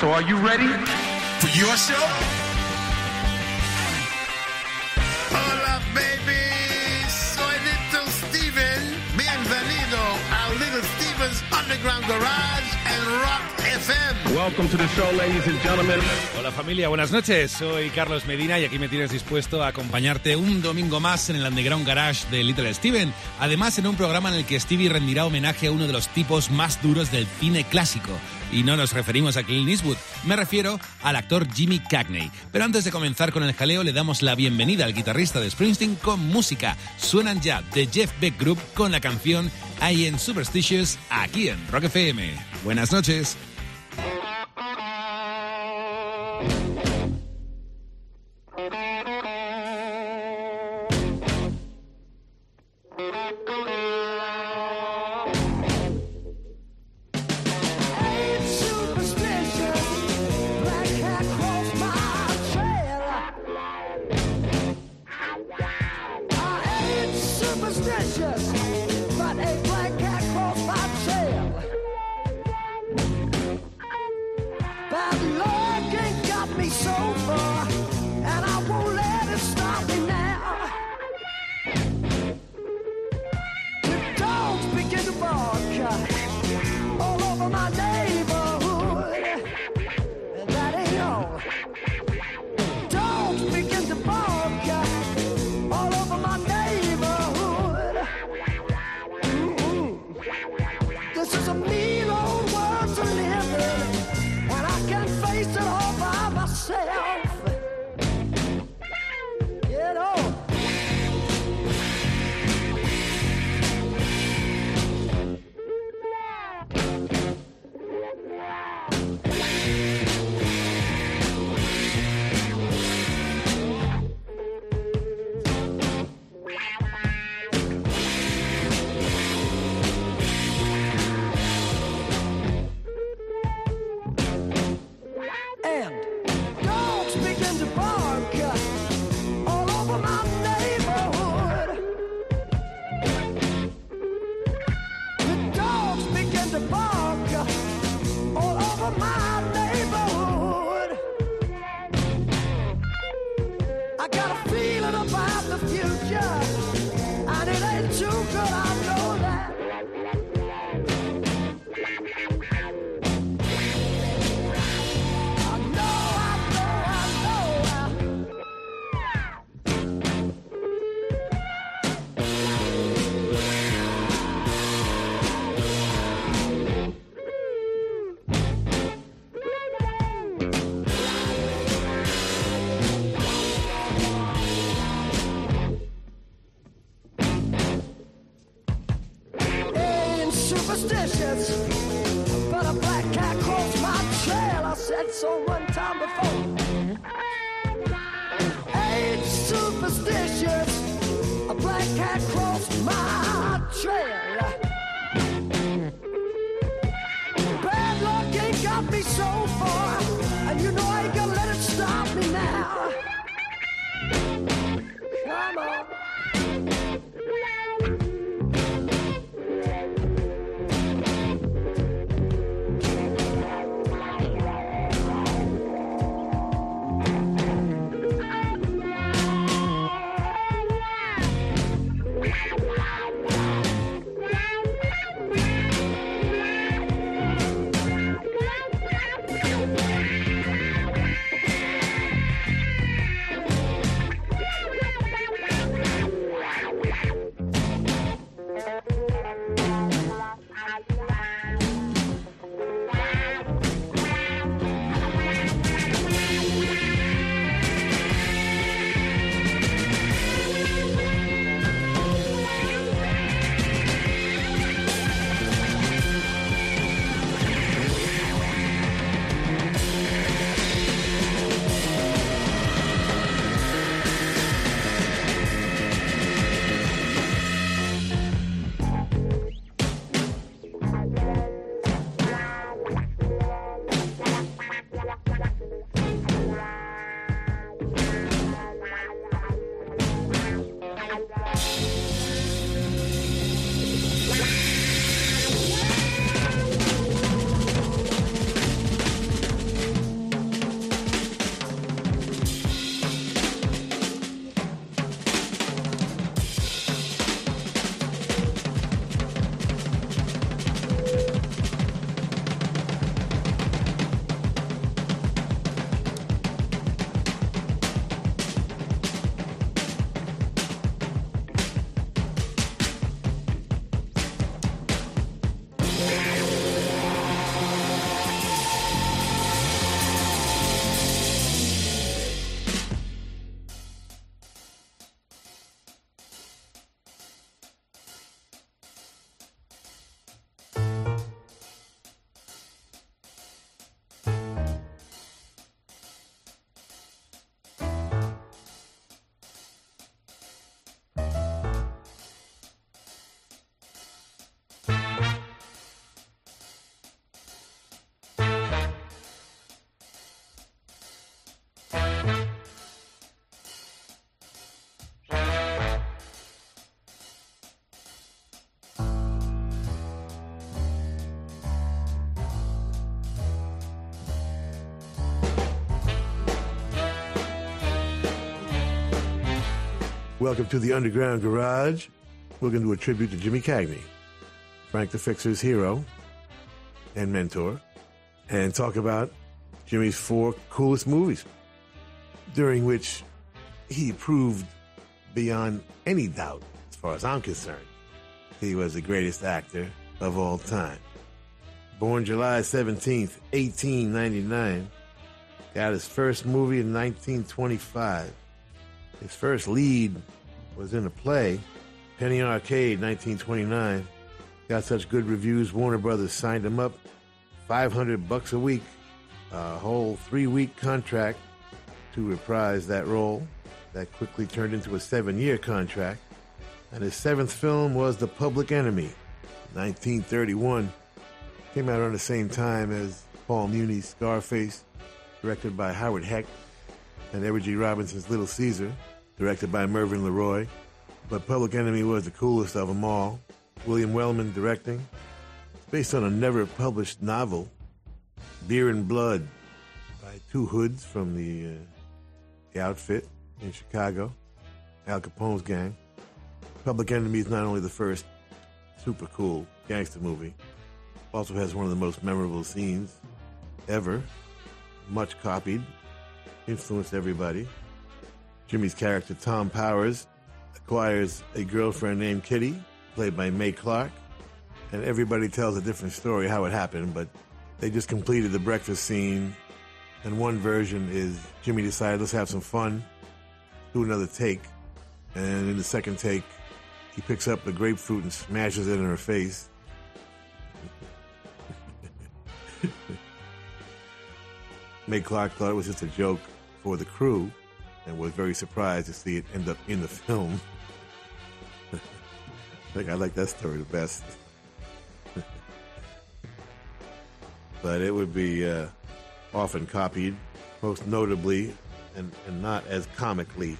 So are you ready? For your show? Hola, baby. Soy Little Steven. Bienvenido a Little Steven's Underground Garage and Rock FM. Welcome to the show, ladies and gentlemen. Hola familia, buenas noches. Soy Carlos Medina y aquí me tienes dispuesto a acompañarte un domingo más en el Underground Garage de Little Steven. Además, en un programa en el que Stevie rendirá homenaje a uno de los tipos más duros del cine clásico. Y no nos referimos a Clint Eastwood, me refiero al actor Jimmy Cagney. Pero antes de comenzar con el jaleo, le damos la bienvenida al guitarrista de Springsteen con música. Suenan ya The Jeff Beck Group con la canción I Am Superstitious aquí en Rock FM. Buenas noches. Welcome to the Underground Garage. We're going to do a tribute to Jimmy Cagney, Frank the Fixer's hero and mentor, and talk about Jimmy's four coolest movies, during which he proved beyond any doubt, as far as I'm concerned, he was the greatest actor of all time. Born July 17th, 1899, got his first movie in 1925. His first lead was in a play, Penny Arcade, 1929. Got such good reviews, Warner Brothers signed him up, 500 bucks a week, a whole three-week contract to reprise that role. That quickly turned into a seven-year contract. And his seventh film was The Public Enemy, 1931. Came out around the same time as Paul Muni's Scarface, directed by Howard Hawks, and Edward G. Robinson's Little Caesar, directed by Mervyn LeRoy. But Public Enemy was the coolest of them all. William Wellman directing. It's based on a never published novel, Beer and Blood, by two hoods from the, uh, the outfit in Chicago, Al Capone's gang. Public Enemy is not only the first super cool gangster movie, also has one of the most memorable scenes ever, much copied, influenced everybody. Jimmy's character, Tom Powers, acquires a girlfriend named Kitty, played by Mae Clarke, and everybody tells a different story how it happened, but they just completed the breakfast scene, and one version is Jimmy decided, let's have some fun, do another take, and in the second take, he picks up the grapefruit and smashes it in her face. Mae Clarke thought it was just a joke for the crew and was very surprised to see it end up in the film. I think I like that story the best. but it would be uh, often copied, most notably and, and not as comically,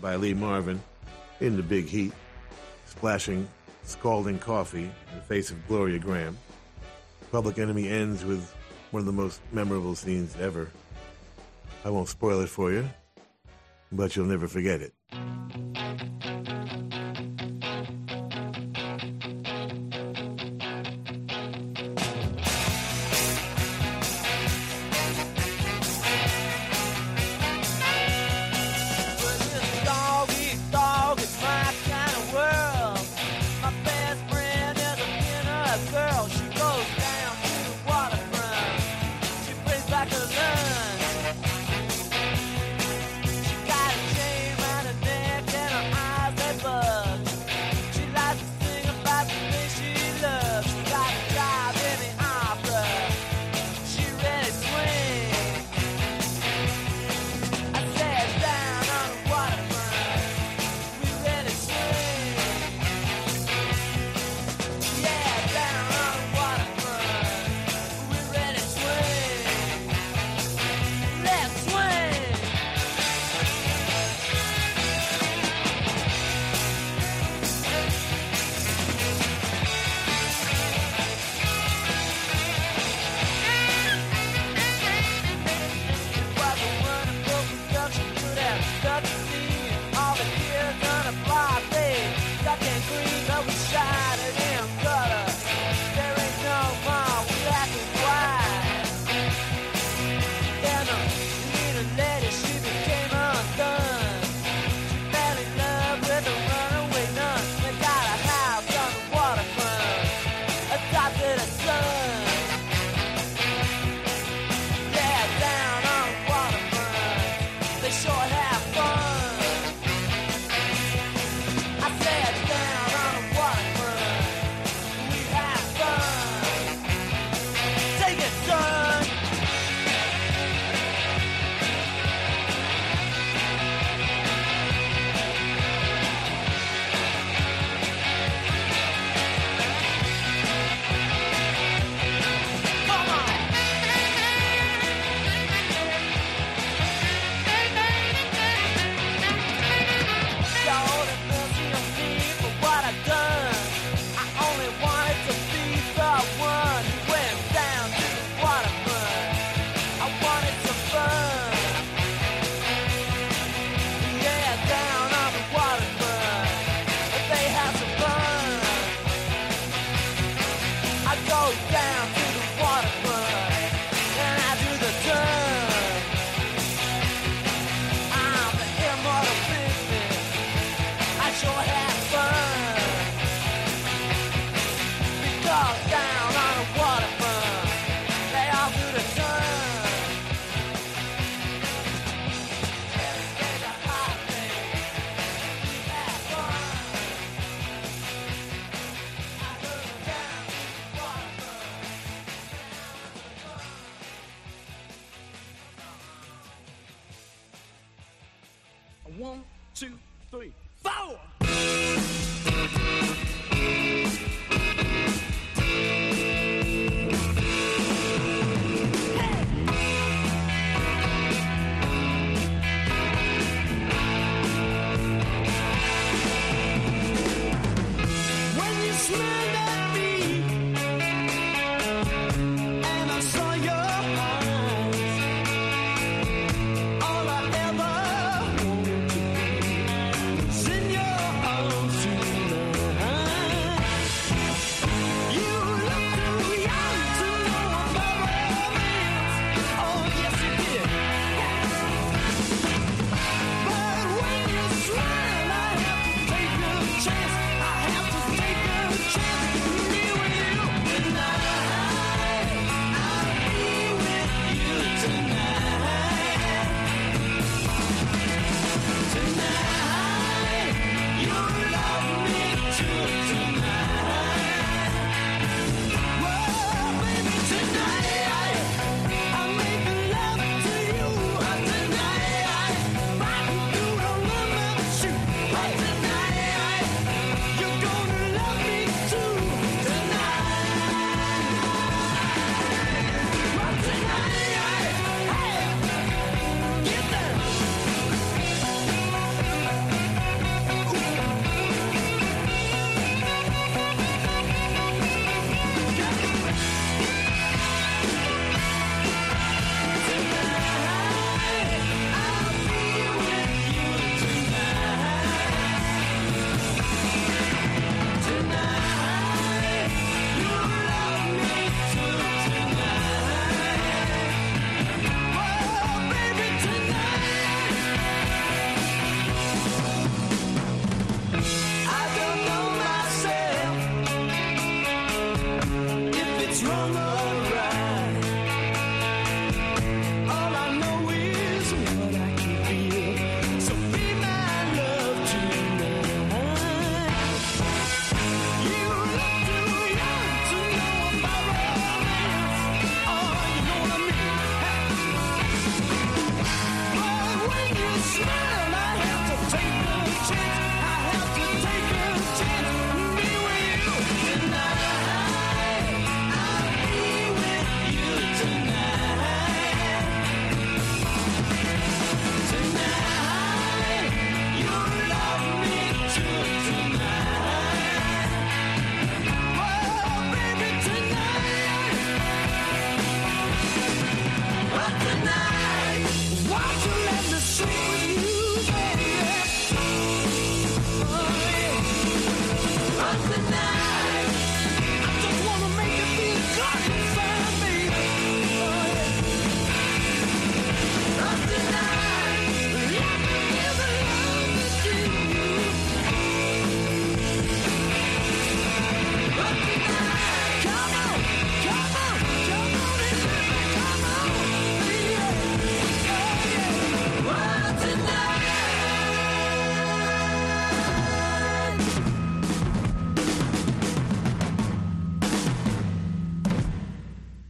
by Lee Marvin in The Big Heat, splashing scalding coffee in the face of Gloria Grahame. Public Enemy ends with one of the most memorable scenes ever. I won't spoil it for you, but you'll never forget it.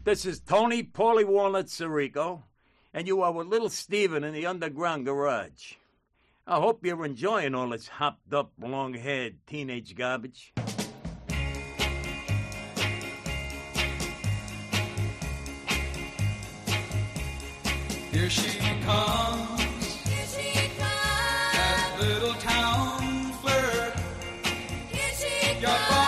This is Tony Paulie Walnut Sirico, and you are with little Steven in the underground garage. I hope you're enjoying all this hopped up, long haired teenage garbage. Here she comes. Here she comes. That little town flirt. Here she comes.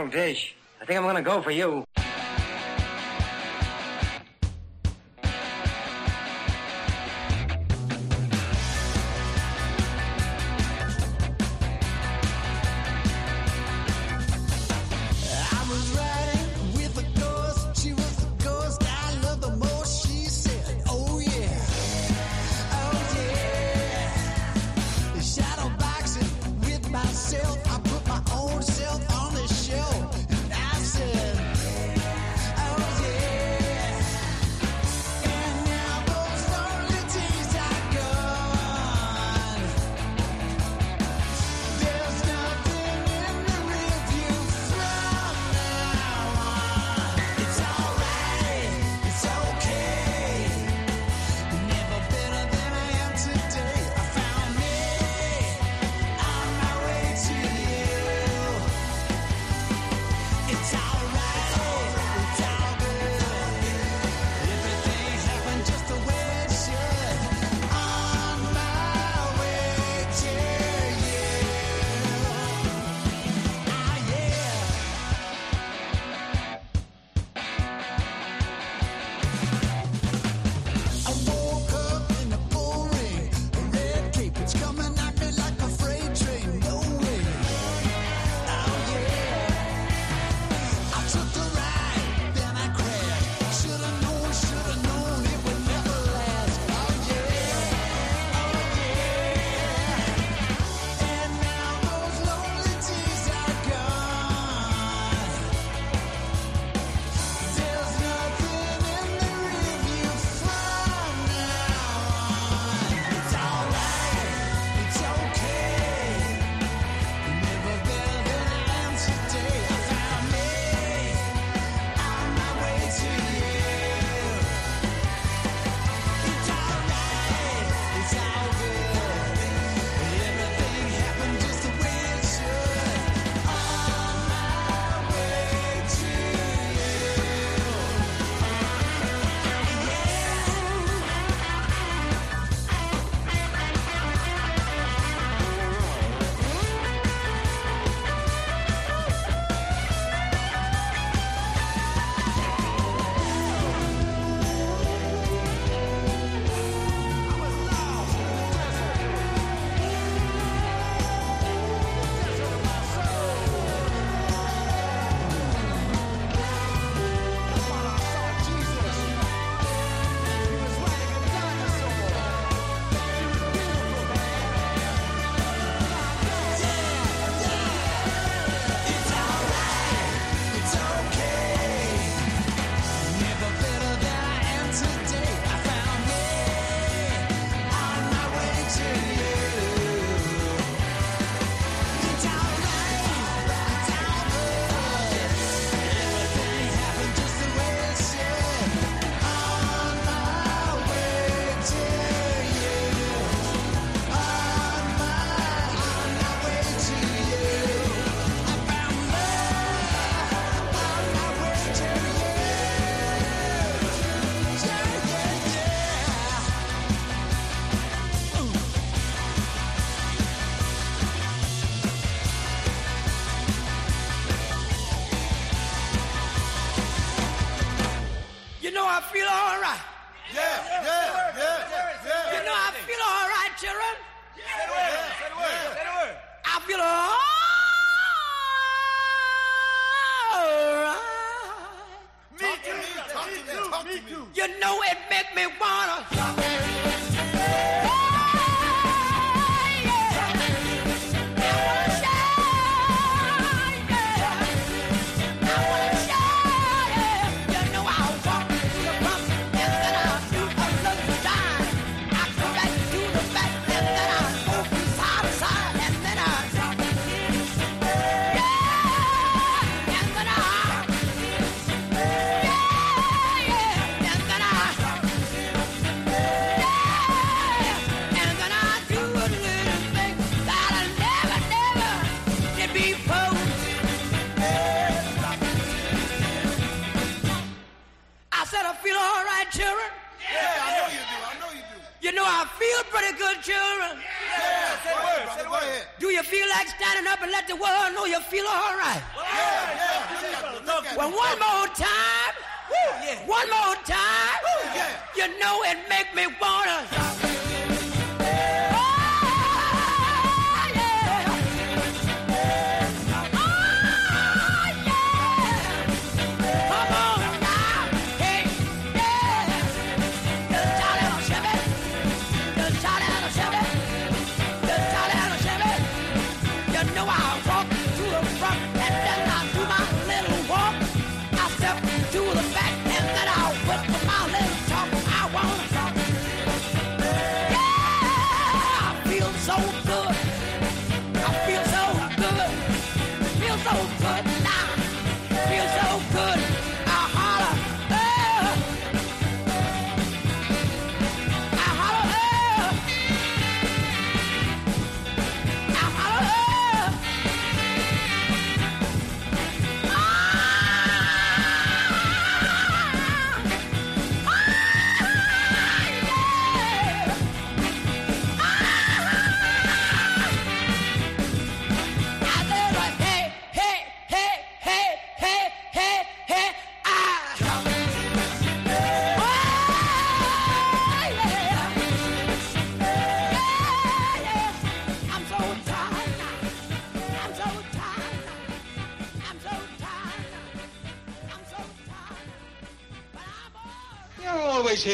Swell dish. I think I'm gonna go for you.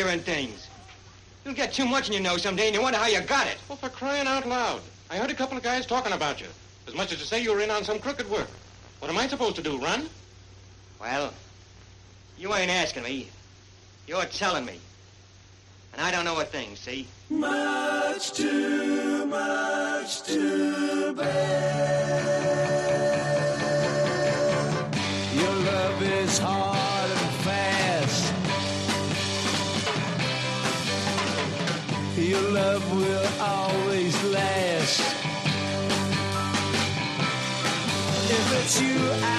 things. You'll get too much in your nose someday, and you wonder how you got it. Well, for crying out loud. I heard a couple of guys talking about you, as much as to say you were in on some crooked work. What am I supposed to do, run? Well, you ain't asking me. You're telling me. And I don't know a thing, see? Much too much too bad. your love will always last. If it's you, I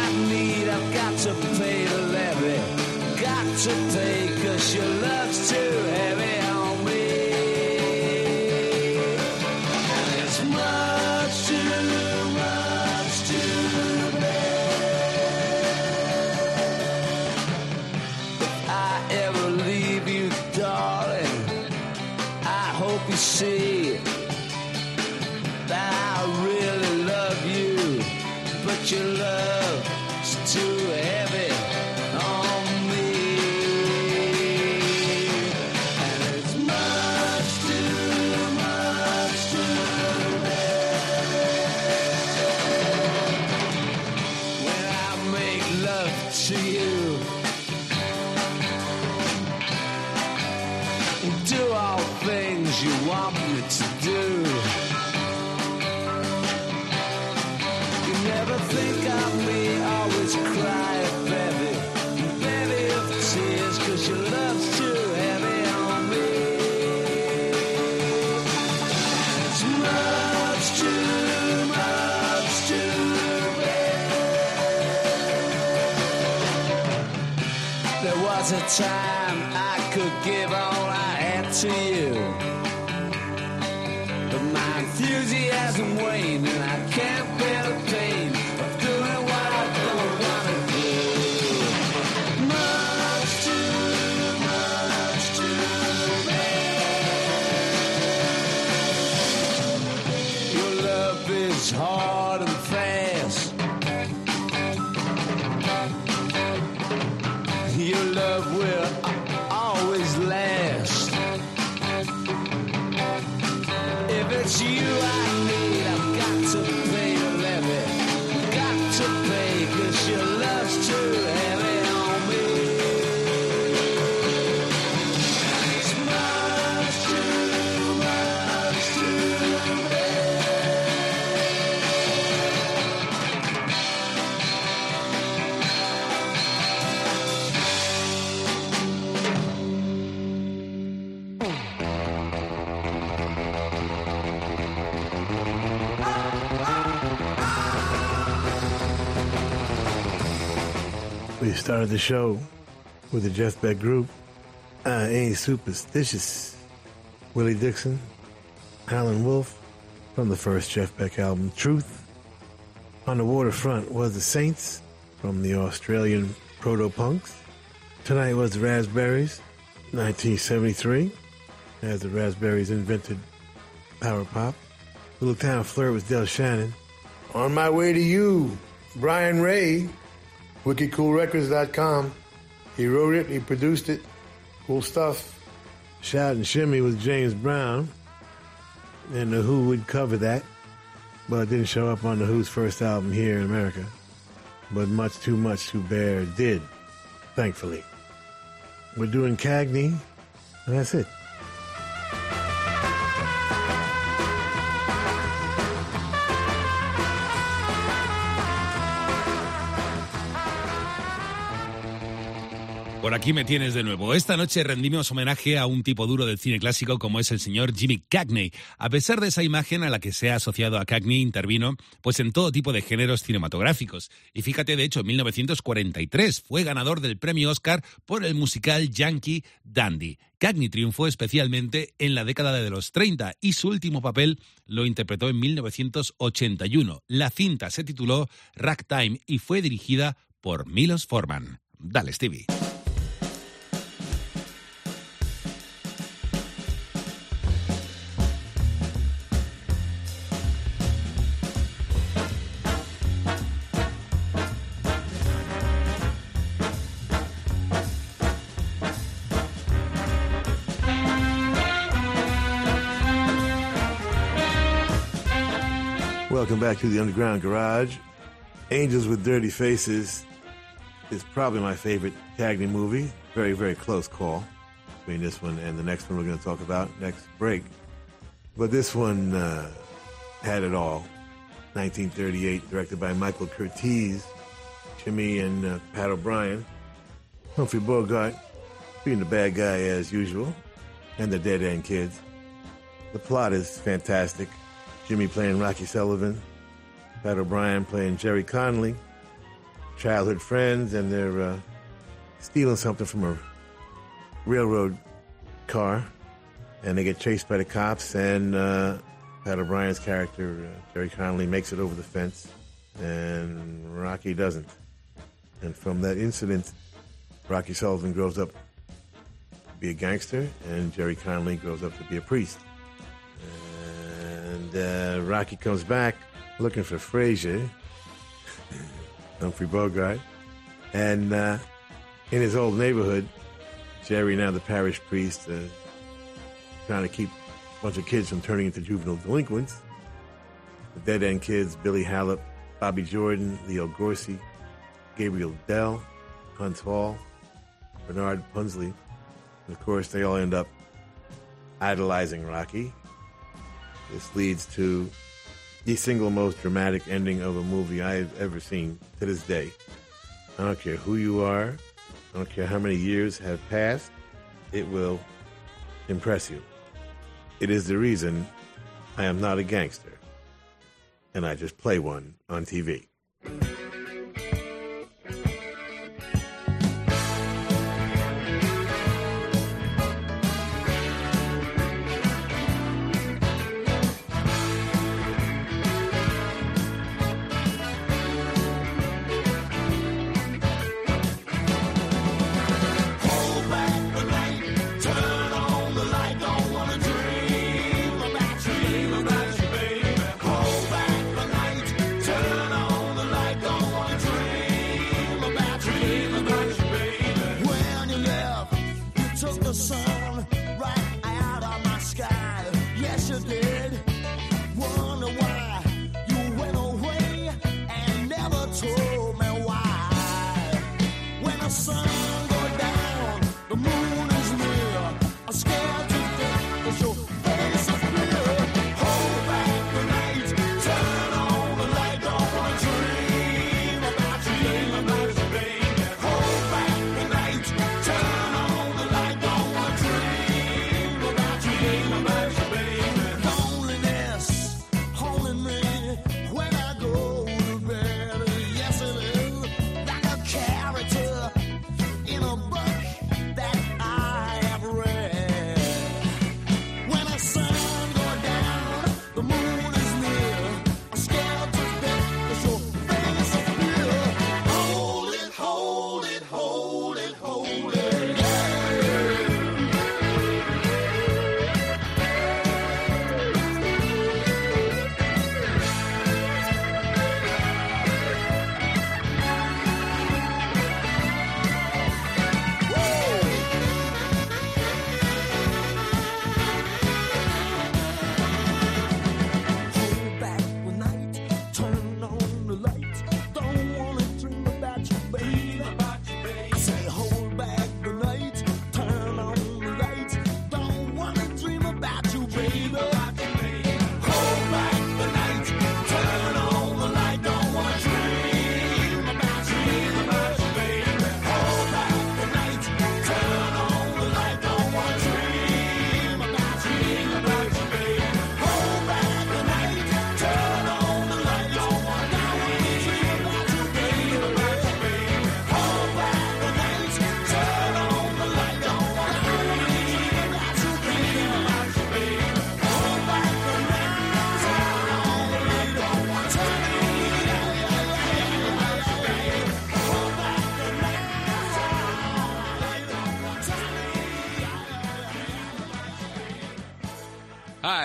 started the show with the Jeff Beck Group. Ain't superstitious. Willie Dixon, Howlin' Wolf from the first Jeff Beck album, Truth. On the waterfront was the Saints from the Australian Proto Punks. Tonight was the Raspberries, 1973, as the Raspberries invented power pop. Little Town Flirt was Del Shannon. On My Way to You, Brian Ray wickedcoolrecords.com. He wrote it, he produced it. Cool stuff. Shout and Shimmy with James Brown, and The Who would cover that, but it didn't show up on The Who's first album here in America. But Much Too Much to Bear did, thankfully. We're doing Cagney, and that's it. Por aquí me tienes de nuevo. Esta noche rendimos homenaje a un tipo duro del cine clásico como es el señor Jimmy Cagney. A pesar de esa imagen a la que se ha asociado a Cagney, intervino pues en todo tipo de géneros cinematográficos. Y fíjate, de hecho, en 1943 fue ganador del premio Oscar por el musical Yankee Dandy. Cagney triunfó especialmente en la década de los 30 y su último papel lo interpretó en 1981. La cinta se tituló Ragtime y fue dirigida por Milos Forman. Dale, Stevie. Welcome back to the Underground Garage. Angels with Dirty Faces is probably my favorite Cagney movie. Very, very close call between this one and the next one we're going to talk about next break. But this one uh, had it all. 1938, directed by Michael Curtiz, Jimmy and uh, Pat O'Brien. Humphrey Bogart being the bad guy as usual, and the Dead End Kids. The plot is fantastic. Jimmy playing Rocky Sullivan, Pat O'Brien playing Jerry Connolly, childhood friends, and they're uh, stealing something from a railroad car, and they get chased by the cops. And uh, Pat O'Brien's character, uh, Jerry Connolly, makes it over the fence, and Rocky doesn't. And from that incident, Rocky Sullivan grows up to be a gangster, and Jerry Connolly grows up to be a priest. And uh, Rocky comes back looking for Frazier, Humphrey Bogart, and uh, in his old neighborhood, Jerry, now the parish priest, uh, trying to keep a bunch of kids from turning into juvenile delinquents. The Dead End Kids, Billy Halop, Bobby Jordan, Leo Gorcey, Gabriel Dell, Huntz Hall, Bernard Punsley. And of course, they all end up idolizing Rocky. This leads to the single most dramatic ending of a movie I have ever seen to this day. I don't care who you are, I don't care how many years have passed, it will impress you. It is the reason I am not a gangster, and I just play one on TV.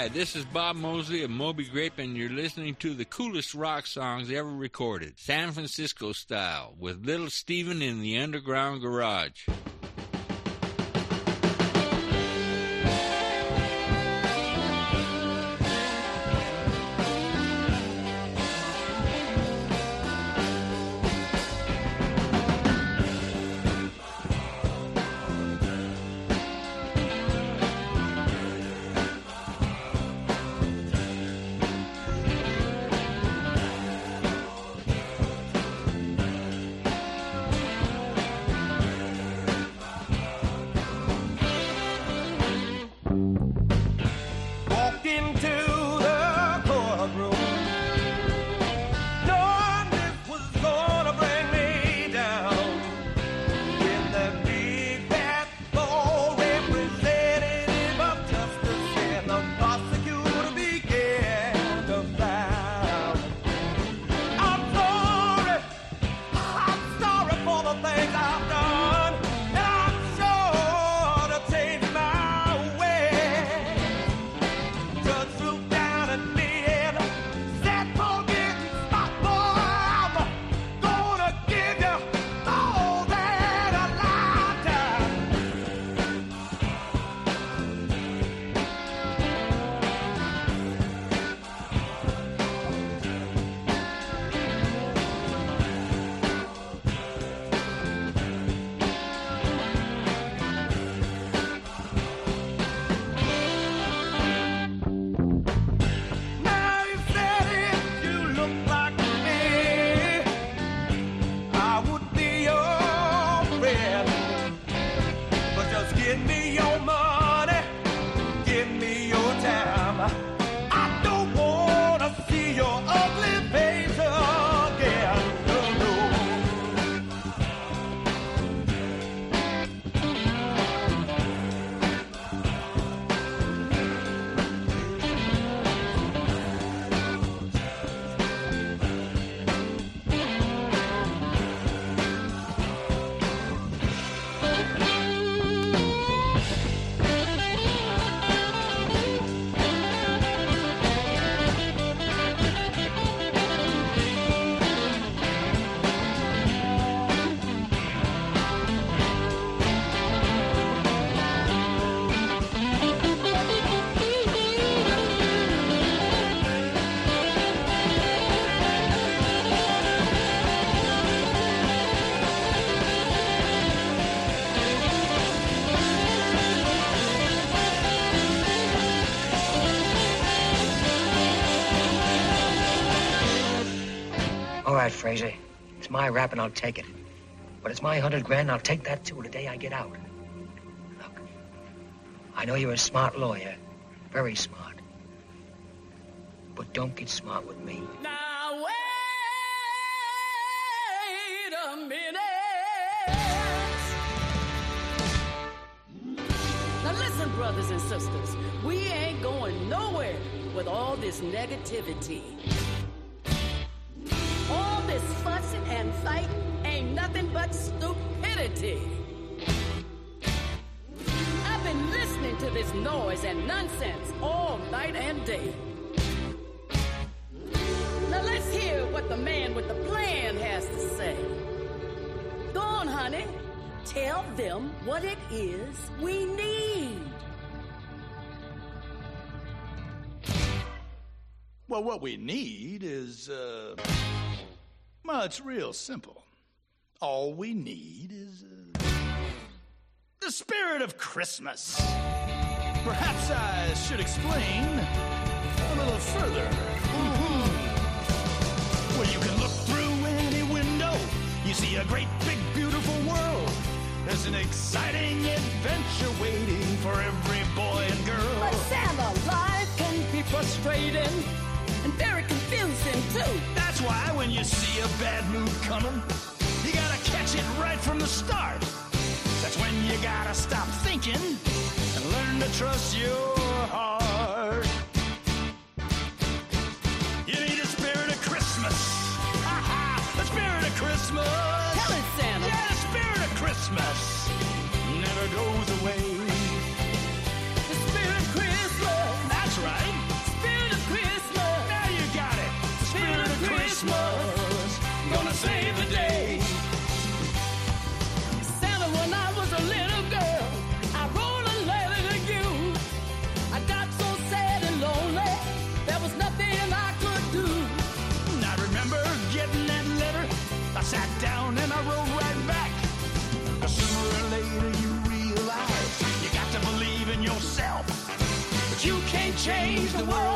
Hi, this is Bob Mosley of Moby Grape, and you're listening to the coolest rock songs ever recorded, San Francisco style, with Little Steven in the Underground Garage. Right, Frazier. It's my rap and I'll take it. But it's my hundred grand and I'll take that too the day I get out. Look, I know you're a smart lawyer. Very smart. But don't get smart with me. Now wait a minute. Now listen, brothers and sisters, we ain't going nowhere with all this negativity. This noise and nonsense all night and day. Now let's hear what the man with the plan has to say. Go on, honey. Tell them what it is we need. Well, what we need is, uh, well, it's real simple. All we need is uh, the spirit of Christmas. Perhaps I should explain a little further. Mm-hmm. Well, you can look through any window, you see a great, big, beautiful world. There's an exciting adventure waiting for every boy and girl. But Santa, life can be frustrating and very confusing too. That's why when you see a bad mood coming, you gotta catch it right from the start. That's when you gotta stop thinking to trust your heart. You need a spirit of Christmas. Ha ha! The spirit of Christmas. Tell it, Santa. Yeah, the spirit of Christmas never goes away. change the world.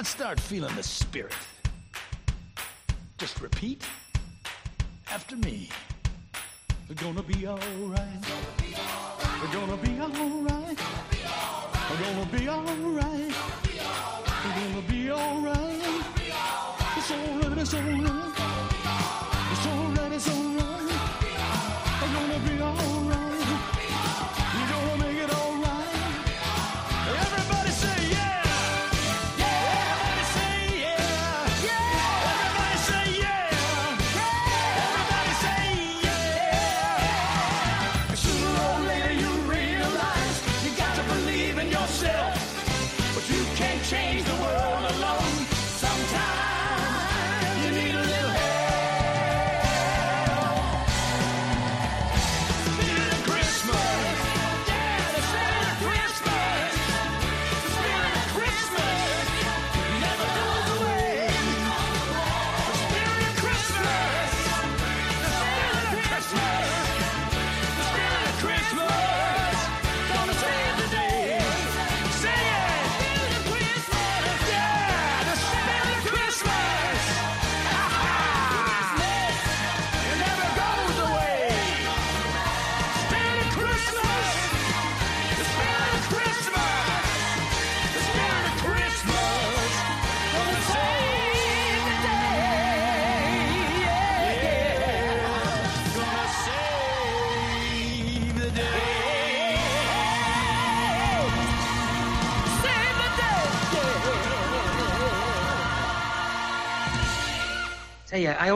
not start feeling the spirit. Just repeat after me. We're gonna be alright. We're gonna be alright. We're gonna be alright. We're gonna be alright. It's alright, it's alright.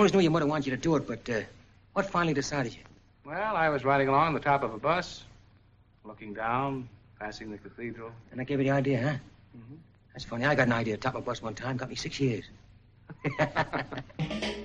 always knew your mother wanted you to do it, but uh, what finally decided you? Well, I was riding along the top of a bus, looking down, passing the cathedral. And that gave you the idea, huh? Mm-hmm. That's funny. I got an idea. Top of a bus one time got me six years.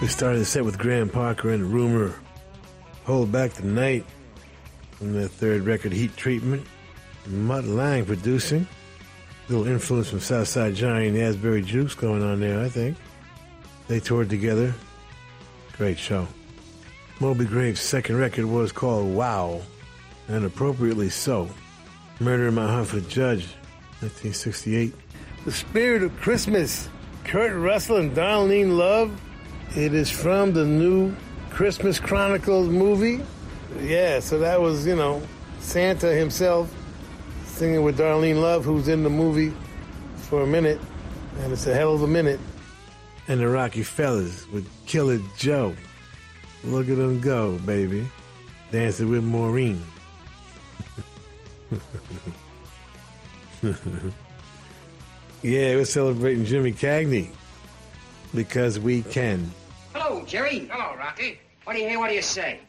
We started the set with Graham Parker and Rumour. Hold Back the Night from their third record, Heat Treatment. Mutt Lange producing. little influence from Southside Johnny and Asbury Jukes going on there, I think. They toured together. Great show. Moby Grape's second record was called Wow, and appropriately so. Murder in My Hartford Judge, 1968. The Spirit of Christmas, Kurt Russell and Darlene Love. It is from the new Christmas Chronicles movie. Yeah, so that was, you know, Santa himself singing with Darlene Love, who's in the movie for a minute, and it's a hell of a minute. And the Rocky Fellers with Killer Joe. Look at them go, baby. Dancing with Maureen. yeah, we're celebrating Jimmy Cagney because we can. Hello, Jerry. Hello, Rocky. What do you hear? What do you say?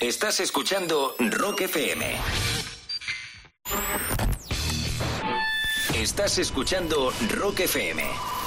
Estás escuchando Rock FM. Estás escuchando Rock FM.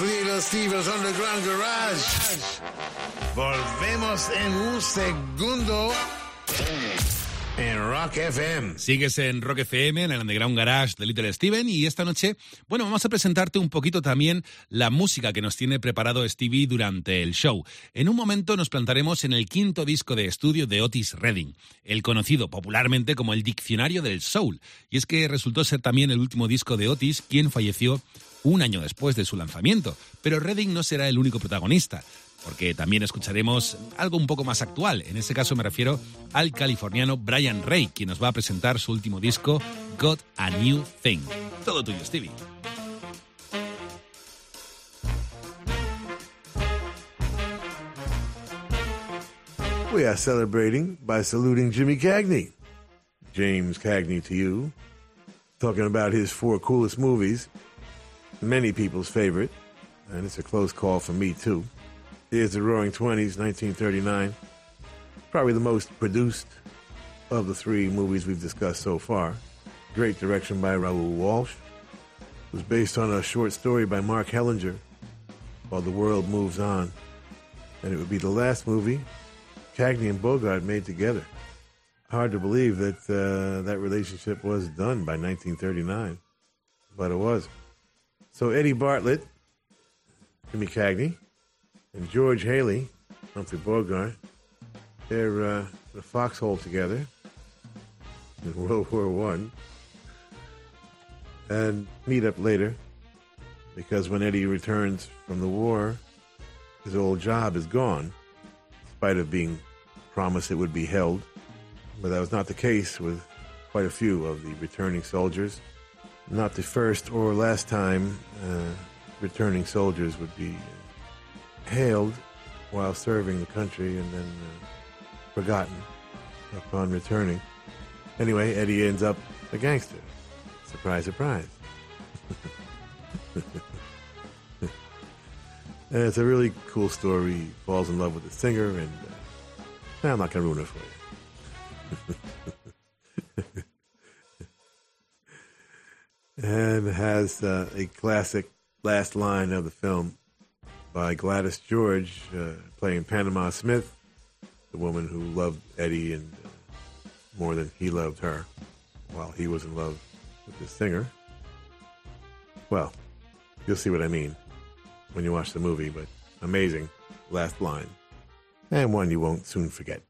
Little Steven's Underground Garage. Volvemos en un segundo en Rock FM. Sigues en Rock FM, en el Underground Garage de Little Steven, y esta noche, bueno, vamos a presentarte un poquito también la música que nos tiene preparado Stevie durante el show. En un momento nos plantaremos en el quinto disco de estudio de Otis Redding, el conocido popularmente como el Diccionario del Soul, y es que resultó ser también el último disco de Otis, quien falleció un año después de su lanzamiento. Pero Redding no será el único protagonista. porque también escucharemos algo un poco más actual. En este caso me refiero al californiano Brian Ray, quien nos va a presentar su último disco, Got a New Thing. Todo tuyo, Stevie. We are celebrating by saluting Jimmy Cagney. James Cagney to you. Talking about his four coolest movies. Many people's favorite. And it's a close call for me, too. is the Roaring Twenties, 1939. Probably the most produced of the three movies we've discussed so far. Great direction by Raoul Walsh. It was based on a short story by Mark Hellinger called The World Moves On. And it would be the last movie Cagney and Bogart made together. Hard to believe that uh, that relationship was done by 1939, but it was. So Eddie Bartlett, Jimmy Cagney, and George Hally, Humphrey Bogart, they're uh, the foxhole together in World War One, and meet up later because when Eddie returns from the war, his old job is gone, in spite of being promised it would be held. But that was not the case with quite a few of the returning soldiers. Not the first or last time uh, returning soldiers would be hailed while serving the country and then uh, forgotten upon returning. Anyway, Eddie ends up a gangster. Surprise, surprise. and it's a really cool story. He falls in love with the singer, and uh, I'm not going to ruin it for you. and has uh, a classic last line of the film by Gladys George uh, playing Panama Smith, the woman who loved Eddie and uh, more than he loved her, while he was in love with the singer. Well, you'll see what I mean when you watch the movie, but amazing last line, and one you won't soon forget.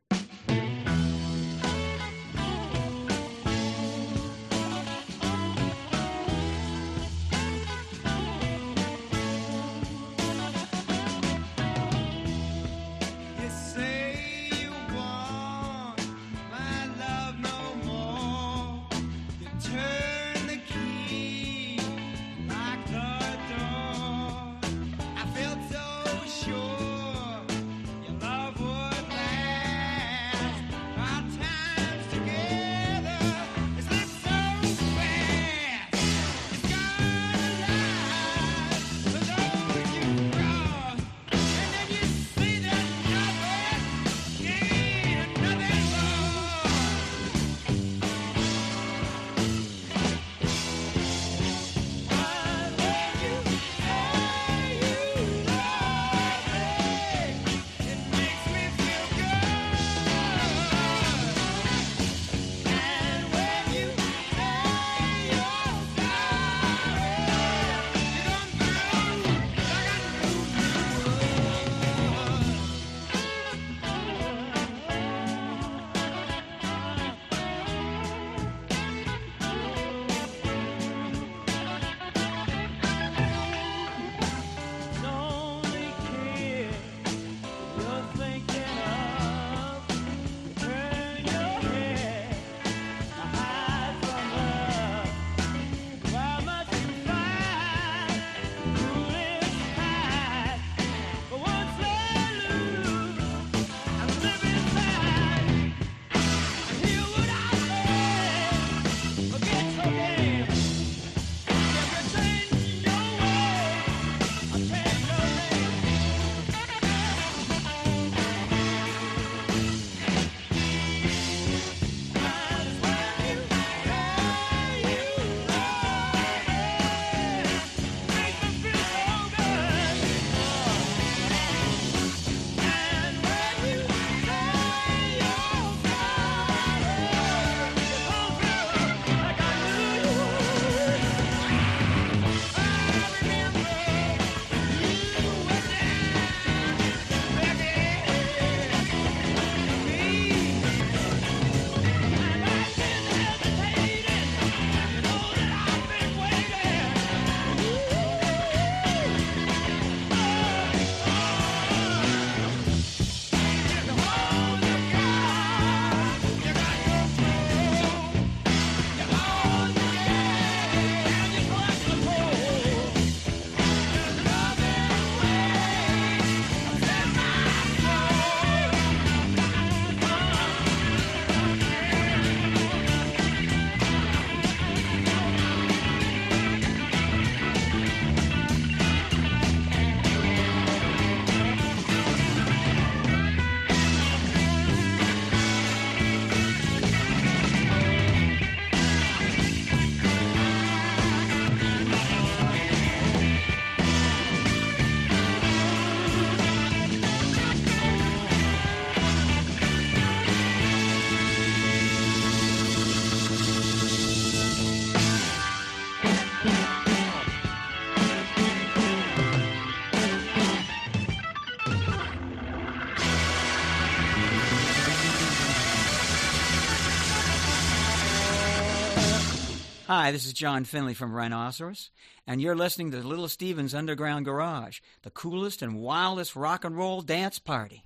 Hi, this is John Finley from Rhinoceros, and you're listening to Little Steven's Underground Garage, the coolest and wildest rock and roll dance party.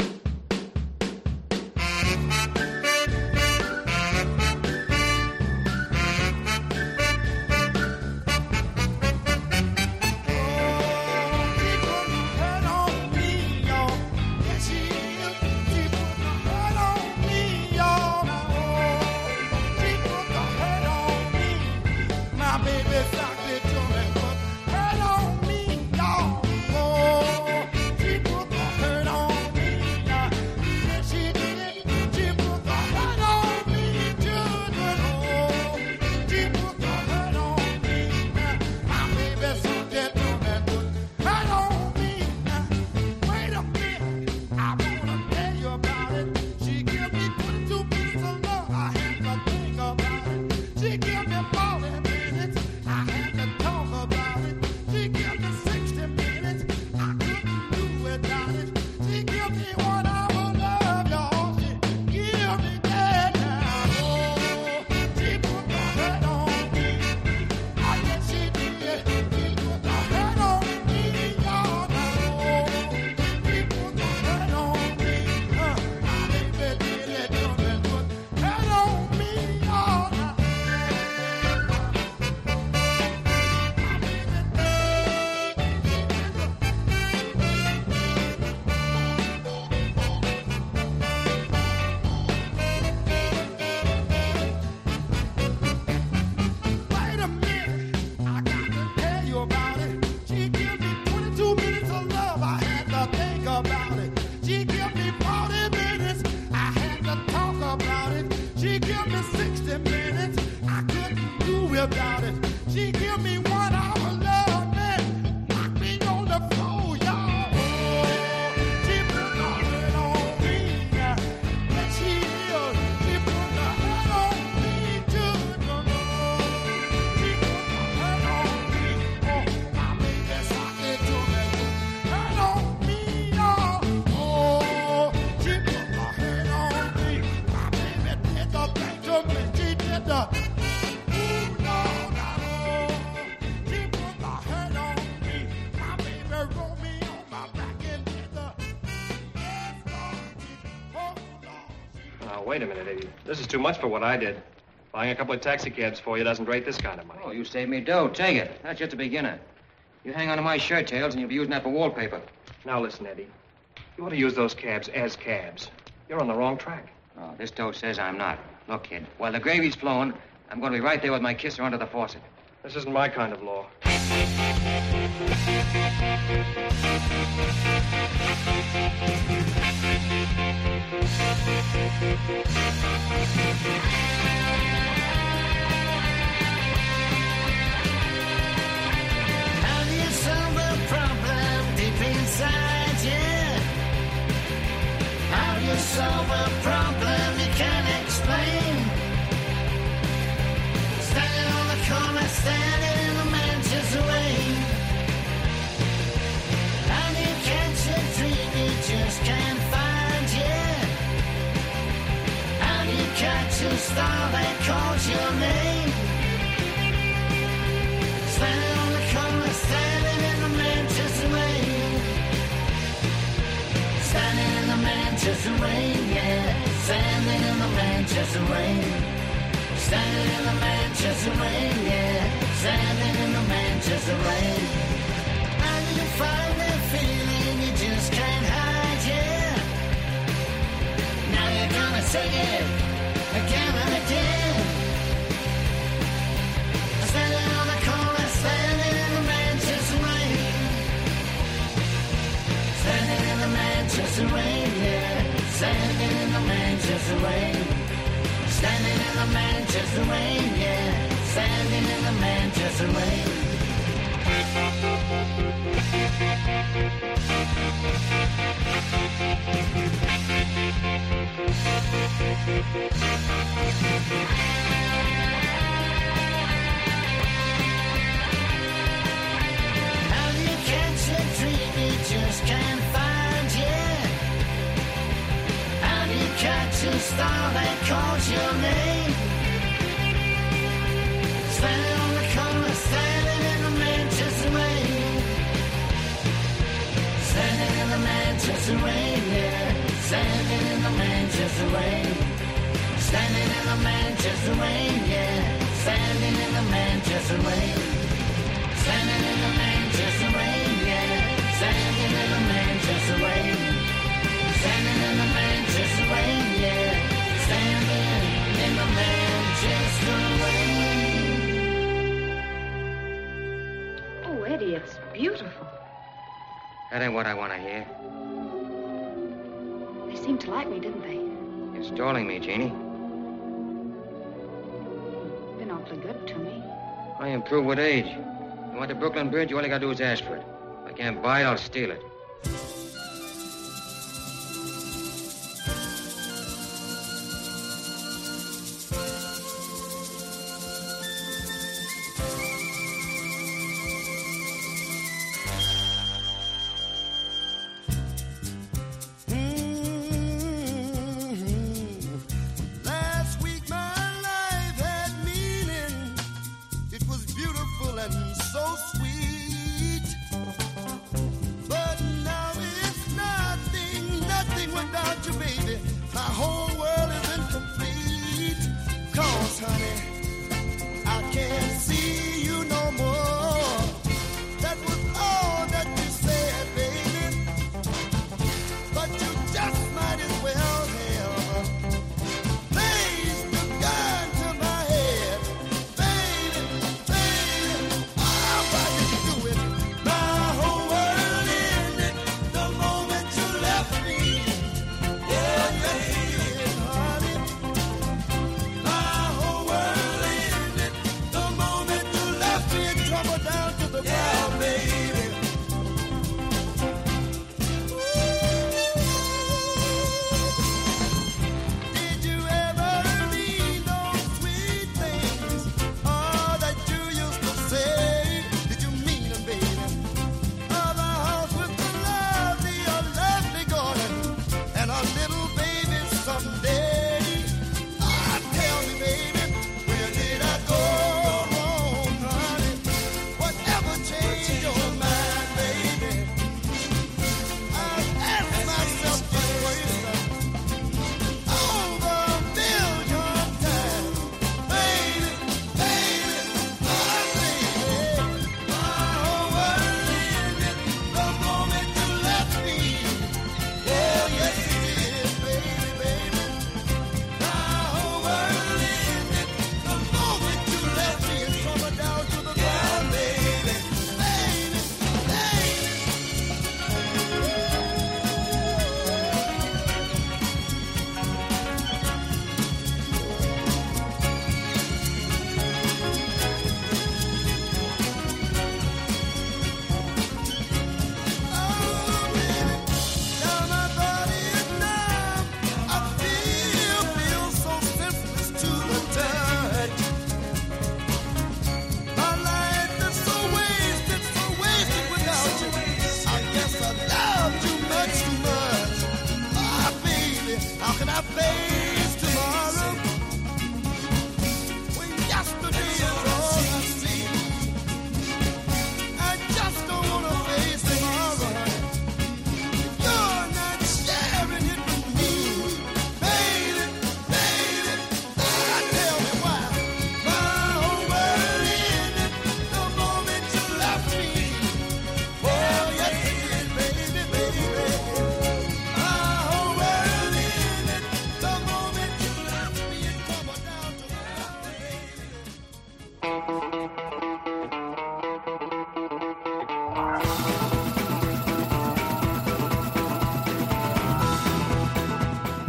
Too much for what I did. Buying a couple of taxi cabs for you doesn't rate this kind of money. Oh, you saved me dough. Take it. That's just a beginner. You hang on to my shirt tails and you'll be using that for wallpaper. Now, listen, Eddie. You ought to use those cabs as cabs. You're on the wrong track. Oh, this dough says I'm not. Look, kid, while the gravy's flowing, I'm going to be right there with my kisser under the faucet. This isn't my kind of law. Have your name. Standing on the corner, standing in the Manchester rain. Standing in the Manchester rain, yeah. Standing in the Manchester rain. Standing in the Manchester rain, yeah. Standing in the Manchester rain. You find that feeling you just can't hide, yeah. Now you're gonna say it. Standing in the Manchester rain, yeah. Standing in the Manchester rain. Standing in the Manchester rain, Manchester rain, yeah. Standing in the Manchester rain. Standing in the Manchester rain, yeah. Standing in the Manchester rain. Standing in the Manchester rain, yeah. Standing in the Manchester rain. Standing in the Manchester rain, yeah. Standing in the Manchester rain. Oh, Eddie, it's beautiful. That ain't what I want to hear. They seemed to like me, didn't they? You're stalling me, Jeannie. Been awfully good to me. I improve with age. You want the Brooklyn Bridge, you all you gotta do is ask for it. If I can't buy it, I'll steal it.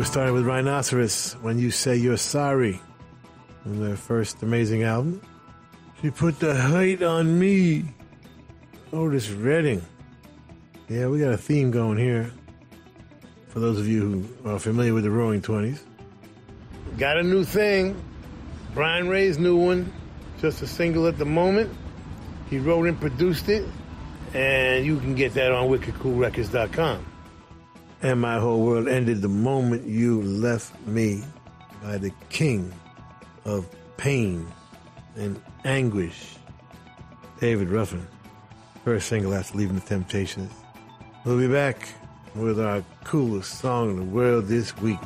We started with Rhinoceros, When You Say You're Sorry, from their first amazing album. She put the height on me. Otis Redding. Yeah, we got a theme going here. For those of you who are familiar with the Roaring Twenties, got a new thing. Brian Ray's new one, just a single at the moment. He wrote and produced it, and you can get that on wickedcoolrecords.com. And my whole world ended the moment you left me by the king of pain and anguish, David Ruffin. First single after leaving the Temptations. We'll be back with our coolest song in the world this week.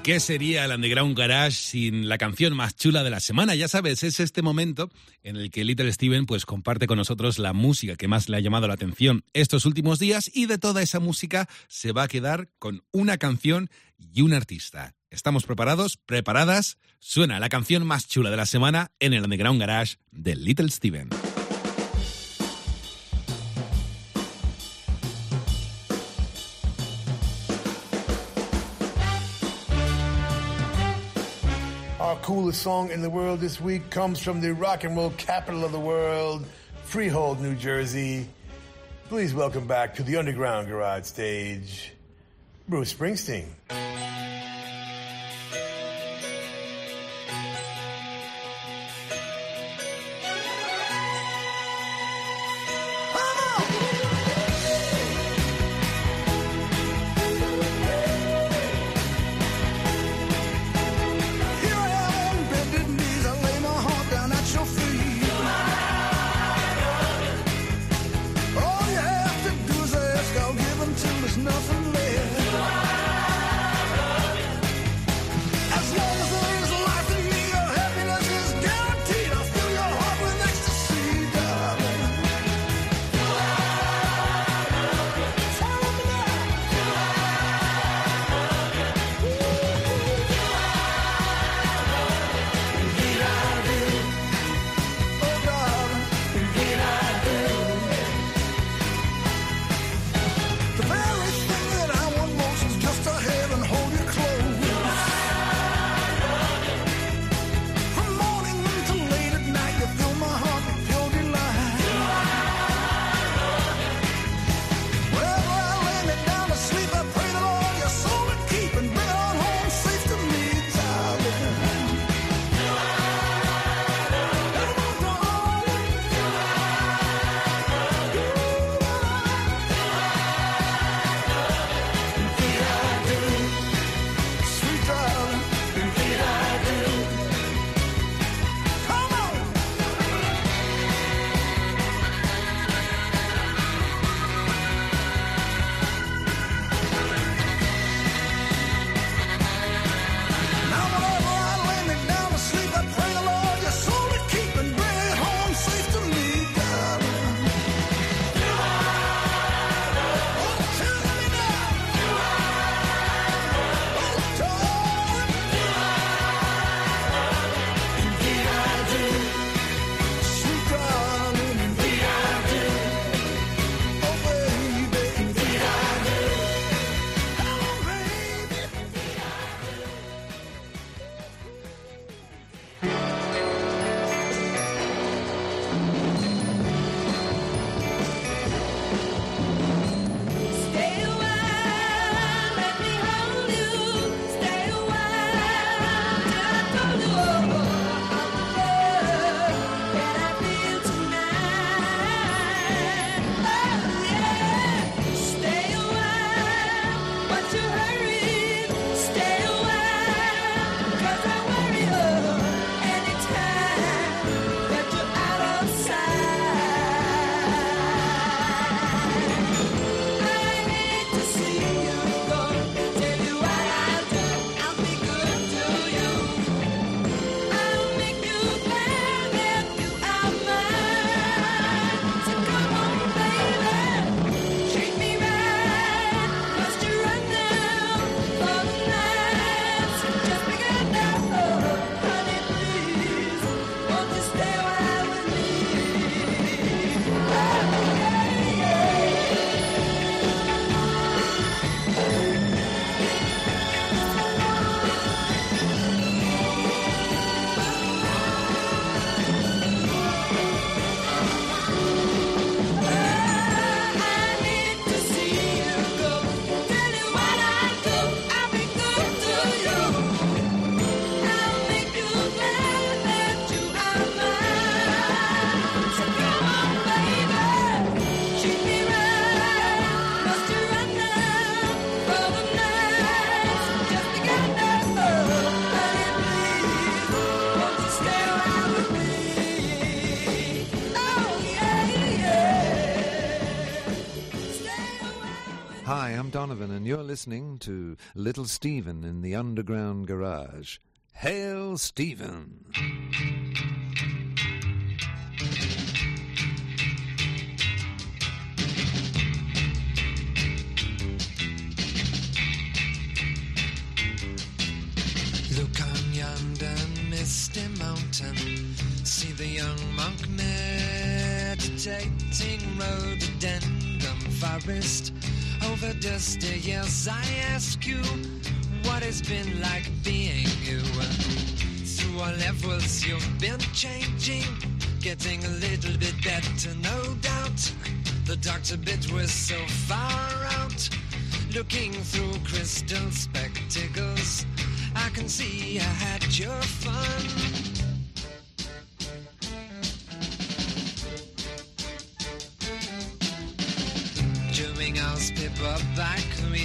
¿Y qué sería el Underground Garage sin la canción más chula de la semana? Ya sabes, es este momento en el que Little Steven pues comparte con nosotros la música que más le ha llamado la atención estos últimos días y de toda esa música se va a quedar con una canción y un artista. ¿Estamos preparados? ¿Preparadas? Suena la canción más chula de la semana en el Underground Garage de Little Steven. Coolest song in the world this week comes from the rock and roll capital of the world, Freehold, New Jersey. Please welcome back to the Underground Garage stage, Bruce Springsteen. You're listening to Little Steven in the Underground Garage. Hail, Steven! Years, I ask you, what it's been like being you? Through all levels, you've been changing, getting a little bit better, no doubt. The doctor bit was so far out, looking through crystal spectacles. I can see I had your fun. During our paper back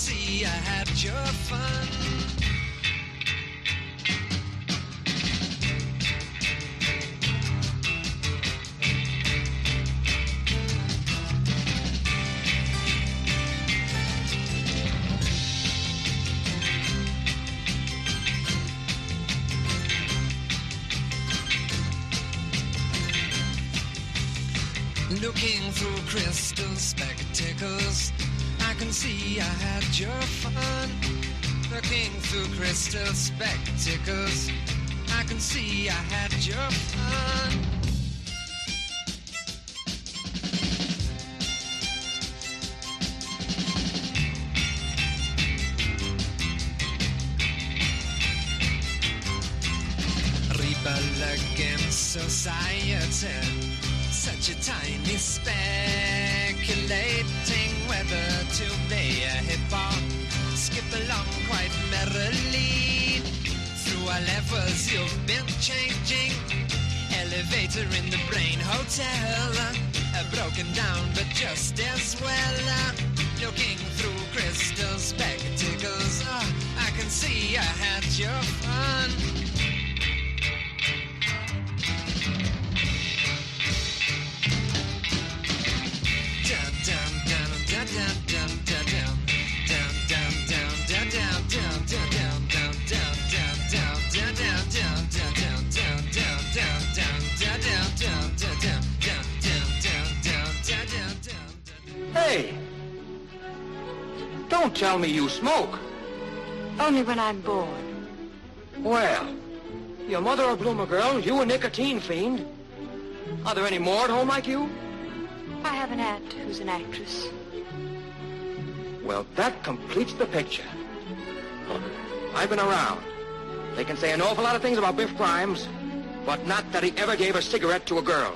See I had your fun. Looking through crystal spectacles, can see I had your fun. Looking through crystal spectacles, I can see I had your fun. Rebel against society such a tiny speculating whether to play a hip hop, skip along quite merrily. Through our levels, you've been changing. Elevator in the brain hotel, uh, broken down, but just as well. looking through crystal spectacles, uh, I can see I had your fun. Tell me you smoke. Only when I'm bored. Well, your mother a bloomer girl, you a nicotine fiend. Are there any more at home like you? I have an aunt who's an actress. Well, that completes the picture. Look, I've been around. They can say an awful lot of things about Biff Grimes, but not that he ever gave a cigarette to a girl.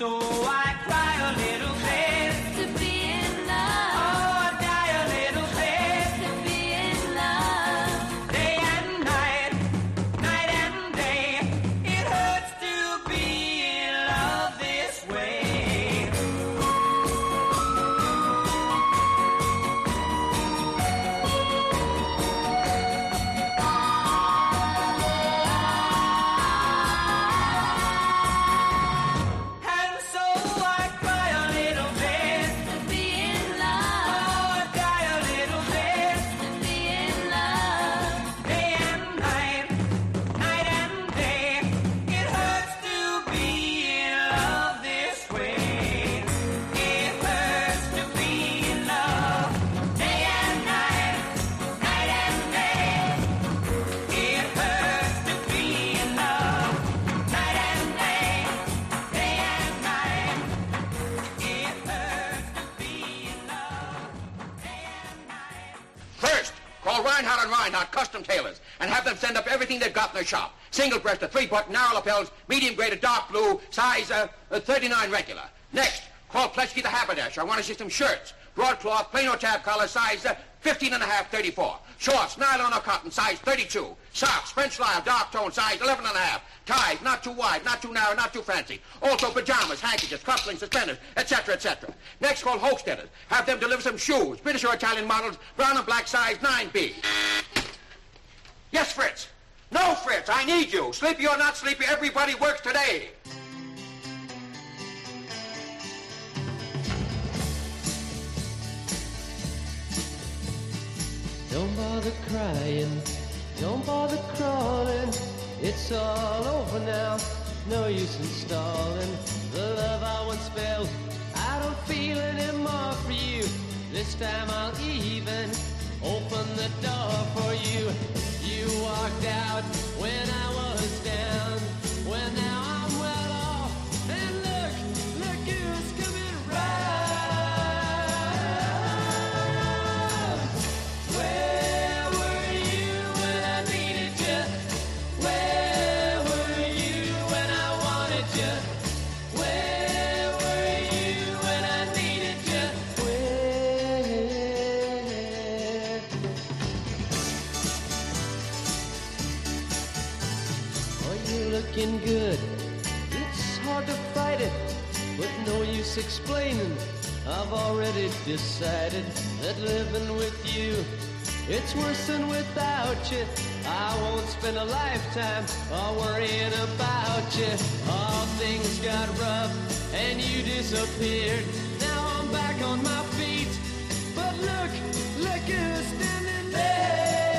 so their shop. Single-breasted, three-button, narrow lapels, medium-graded, dark blue, size uh, uh, 39 regular. Next, call Plesky the Haberdasher. I want to see some shirts. Broadcloth, plain or tab collar, size uh, 15 and a half, 34. Shorts, nylon or cotton, size 32. Socks, French lisle, dark tone, size 11 and a half. Ties, not too wide, not too narrow, not too fancy. Also pajamas, handkerchiefs, cufflinks, suspenders, etc., etc. Next, call Hochstetters. Have them deliver some shoes, British or Italian models, brown and black, size 9B. Yes, Fritz. No, Fritz, I need you. Sleepy or not sleepy, everybody works today. Don't bother crying, don't bother crawling. It's all over now, no use in stalling. The love I once felt, I don't feel anymore for you. This time I'll even open the door for you. You walked out when I was explaining. I've already decided that living with you, it's worse than without you. I won't spend a lifetime all worrying about you. All things got rough and you disappeared. Now I'm back on my feet, but look, look who's standing there.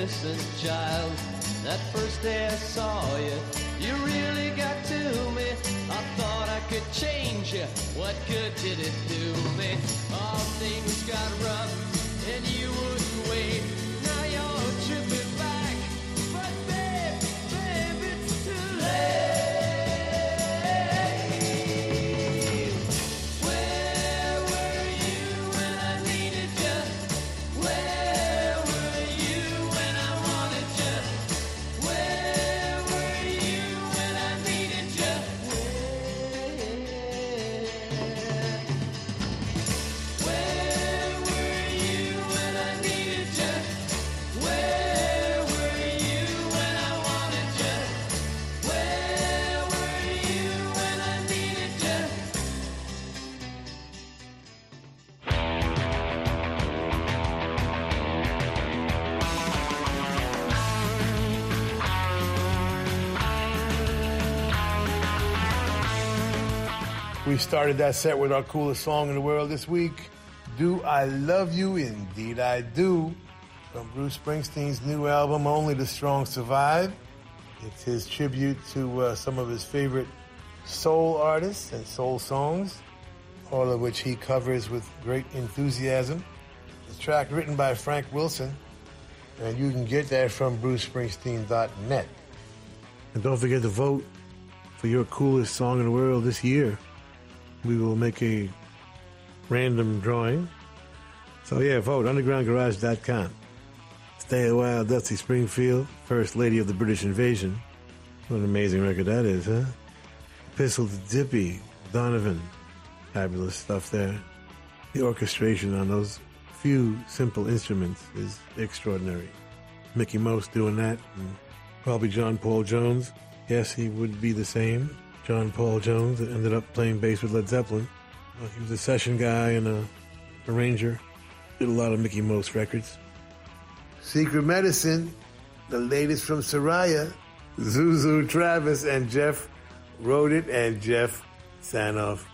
Innocent child. That first day I saw you, you really got to me. I thought I could change you. What good did it do me? All things got rough and you wouldn't wait. Started that set with our coolest song in the world this week, Do I Love You? Indeed I Do, from Bruce Springsteen's new album, Only the Strong Survive. It's his tribute to uh, some of his favorite soul artists and soul songs, all of which he covers with great enthusiasm. The track written by Frank Wilson, and you can get that from brucespringsteen.net. And don't forget to vote for your coolest song in the world this year. We will make a random drawing. So yeah, vote undergroundgarage.com. Stay a while, Dusty Springfield, First Lady of the British Invasion. What an amazing record that is, huh? Epistle to Dippy, Donovan. Fabulous stuff there. The orchestration on those few simple instruments is extraordinary. Mickie Most doing that, and probably John Paul Jones. Yes, he would be the same. John Paul Jones that ended up playing bass with Led Zeppelin. Uh, he was a session guy and a arranger. Did a lot of Mickie Most records. Secret Medicine, the latest from Soraya, Zuzu Travis, and Jeff wrote it, and Jeff Sanoff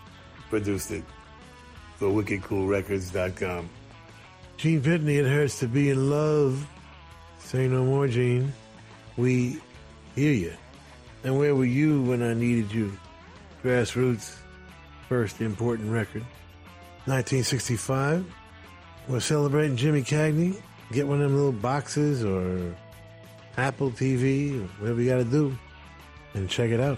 produced it for WickedCoolRecords.com. Gene Pitney, it hurts to be in love. Say no more, Gene. We hear you. And where were you when I needed you? Grassroots, first important record. 1965. We're celebrating Jimmy Cagney. Get one of them little boxes or Apple TV whatever you got to do and check it out.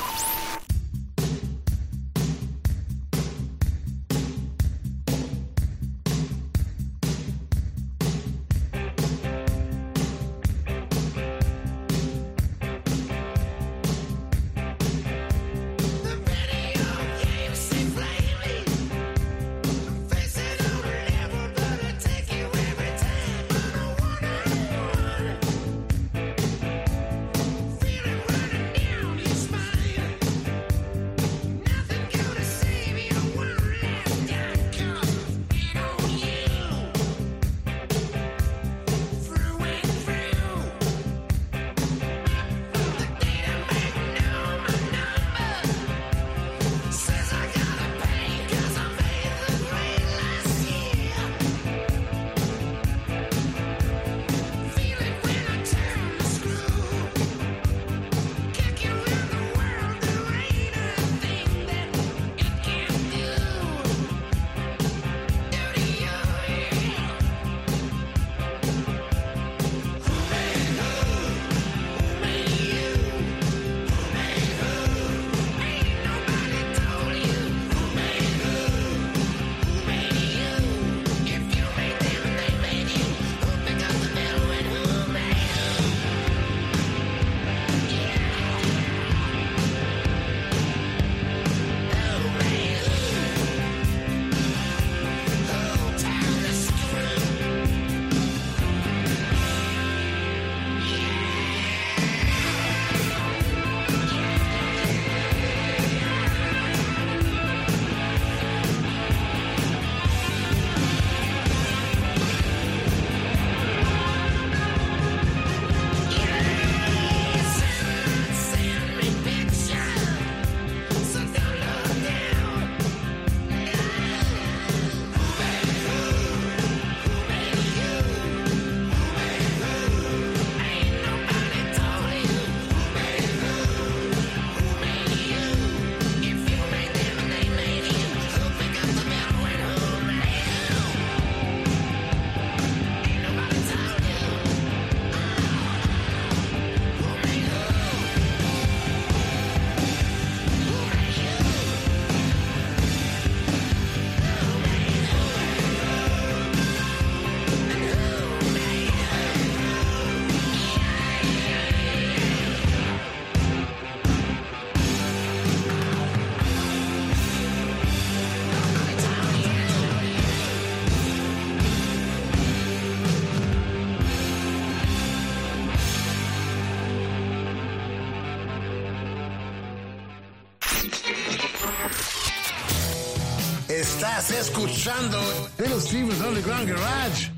Estás escuchando Little Steven's Underground Garage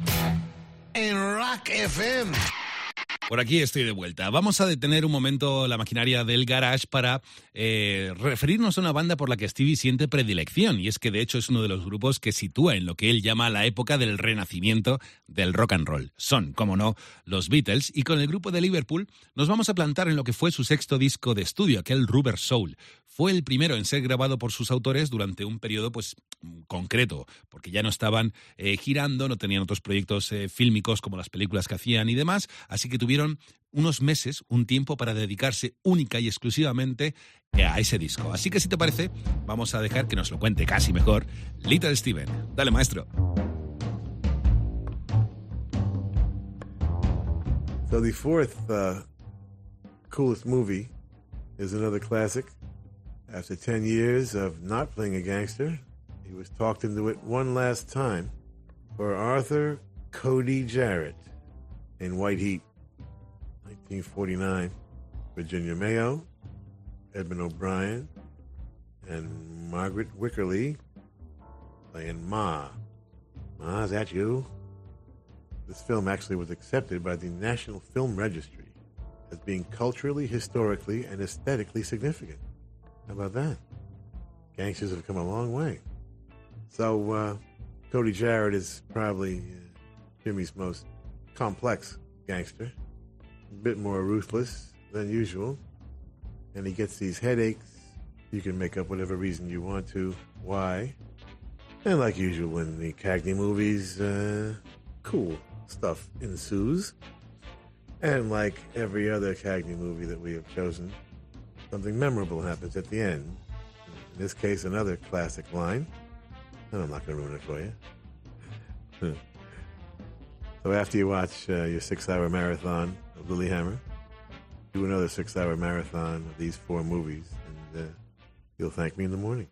en Rock FM. Por aquí estoy de vuelta. Vamos a detener un momento la maquinaria del garage para eh, referirnos a una banda por la que Stevie siente predilección, y es que de hecho es uno de los grupos que sitúa en lo que él llama la época del renacimiento del rock and roll. Son, como no, los Beatles, y con el grupo de Liverpool nos vamos a plantar en lo que fue su sexto disco de estudio, aquel Rubber Soul. Fue el primero en ser grabado por sus autores durante un periodo pues concreto, porque ya no estaban eh, girando, no tenían otros proyectos eh, fílmicos como las películas que hacían y demás, así que tuvieron unos meses, un tiempo para dedicarse única y exclusivamente a ese disco. Así que si te parece, vamos a dejar que nos lo cuente casi mejor Little Steven. Dale, maestro. So the fourth uh, coolest movie is another classic. After 10 years of not playing a gangster, he was talked into it one last time for Arthur Cody Jarrett in White Heat, 1949. Virginia Mayo, Edmund O'Brien, and Margaret Wycherly playing Ma. Ma, is that you? This film actually was accepted by the National Film Registry as being culturally, historically, and aesthetically significant. How about that? Gangsters have come a long way. So, uh, Cody Jarrett is probably uh, Jimmy's most complex gangster, a bit more ruthless than usual, and he gets these headaches. You can make up whatever reason you want to why. And like usual in the Cagney movies, uh, cool stuff ensues. And like every other Cagney movie that we have chosen, something memorable happens at the end. In this case, another classic line. And I'm not going to ruin it for you. so after you watch uh, your six-hour marathon of Lilyhammer, do another six-hour marathon of these four movies, and uh, you'll thank me in the morning.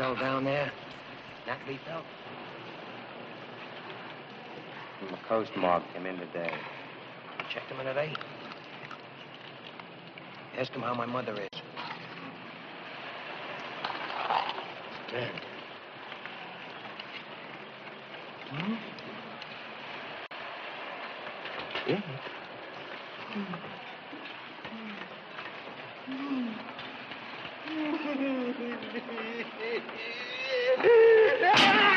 Fell down there? Nutley fell? The coast mob came in today. You checked him in today? Ask him how my mother is. Man. Hmm? Yeah. Thank Ah!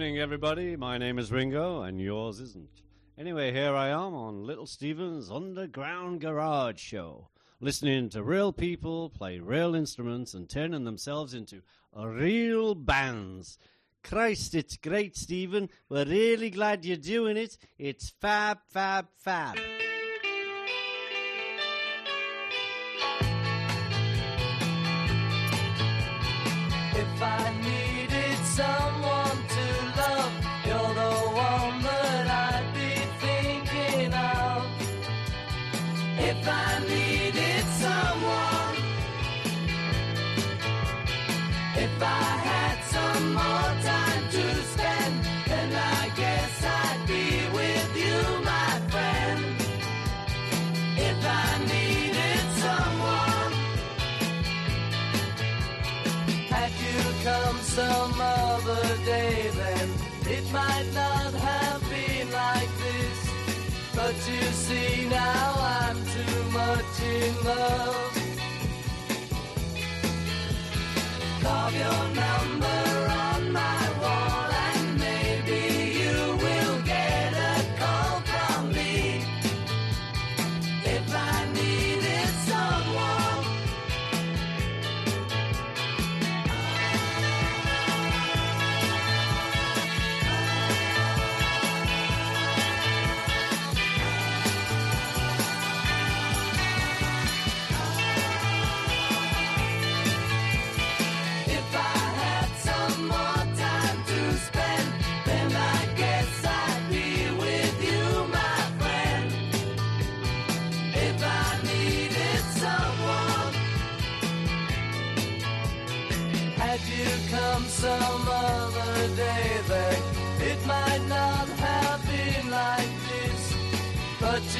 evening, everybody. My name is Ringo, and yours isn't. Anyway, here I am on Little Steven's Underground Garage Show, listening to real people play real instruments and turning themselves into real bands. Christ, it's great, Steven. We're really glad you're doing it. It's fab, fab, fab. If I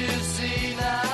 You see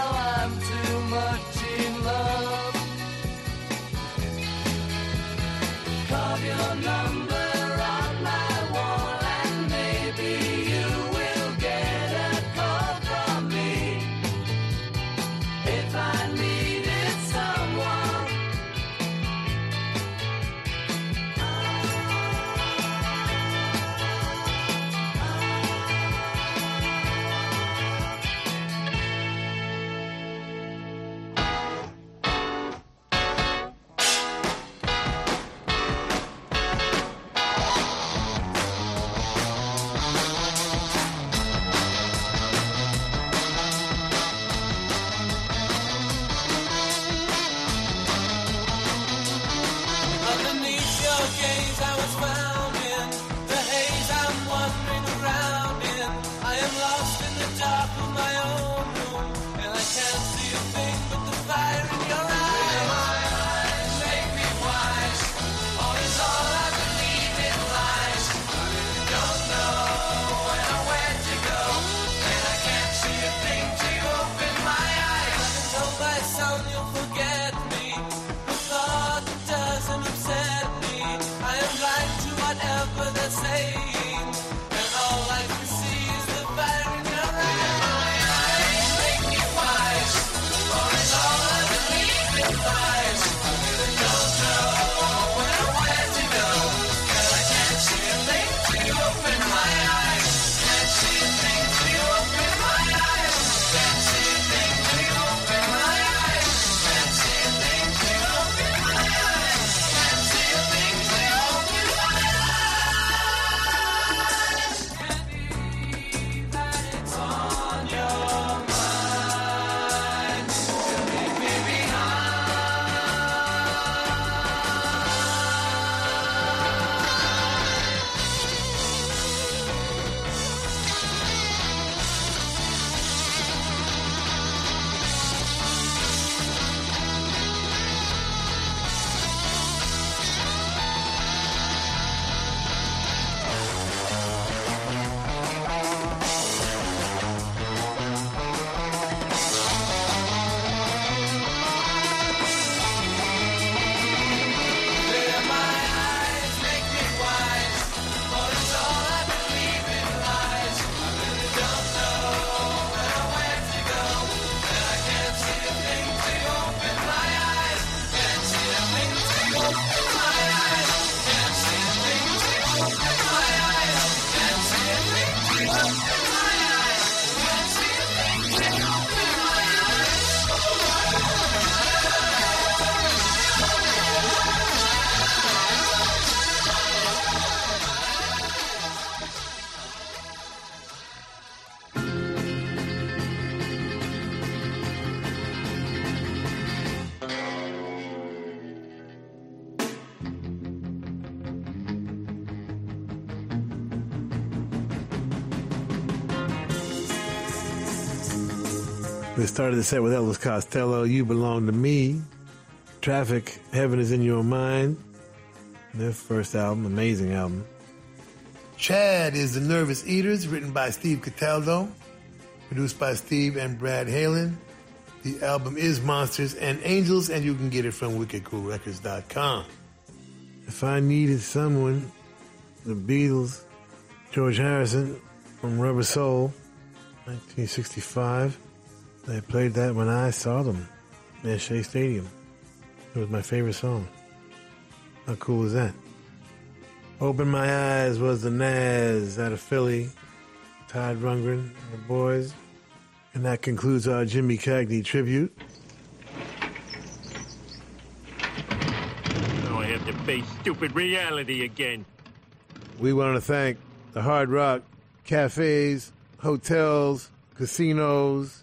We started the set with Elvis Costello, You Belong to Me. Traffic, Heaven is in Your Mind. Their first album, amazing album. Chad is The Nervous Eaters, written by Steve Cataldo, produced by Steve and Brad Halen. The album is Monsters and Angels, and you can get it from wickedcoolrecords.com. If I needed someone, the Beatles, George Harrison from Rubber Soul, 1965. They played that when I saw them at Shea Stadium. It was my favorite song. How cool is that? Open My Eyes was the Nazz out of Philly, Todd Rundgren and the boys. And that concludes our Jimmy Cagney tribute. Now I have to face stupid reality again. We want to thank the Hard Rock cafes, hotels, casinos,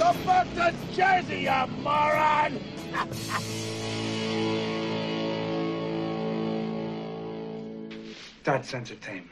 Go back to Jersey, you moron! That's entertainment.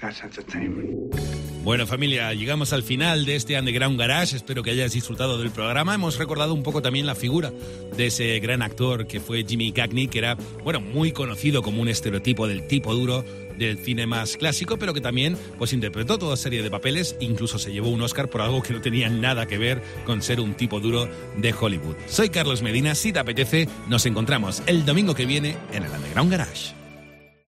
That's entertainment. Bueno familia, llegamos al final de este Underground Garage, espero que hayáis disfrutado del programa. Hemos recordado un poco también la figura de ese gran actor que fue Jimmy Cagney, que era, bueno, muy conocido como un estereotipo del tipo duro del cine más clásico, pero que también pues interpretó toda serie de papeles, incluso se llevó un Oscar por algo que no tenía nada que ver con ser un tipo duro de Hollywood. Soy Carlos Medina, si te apetece, nos encontramos el domingo que viene en el Underground Garage.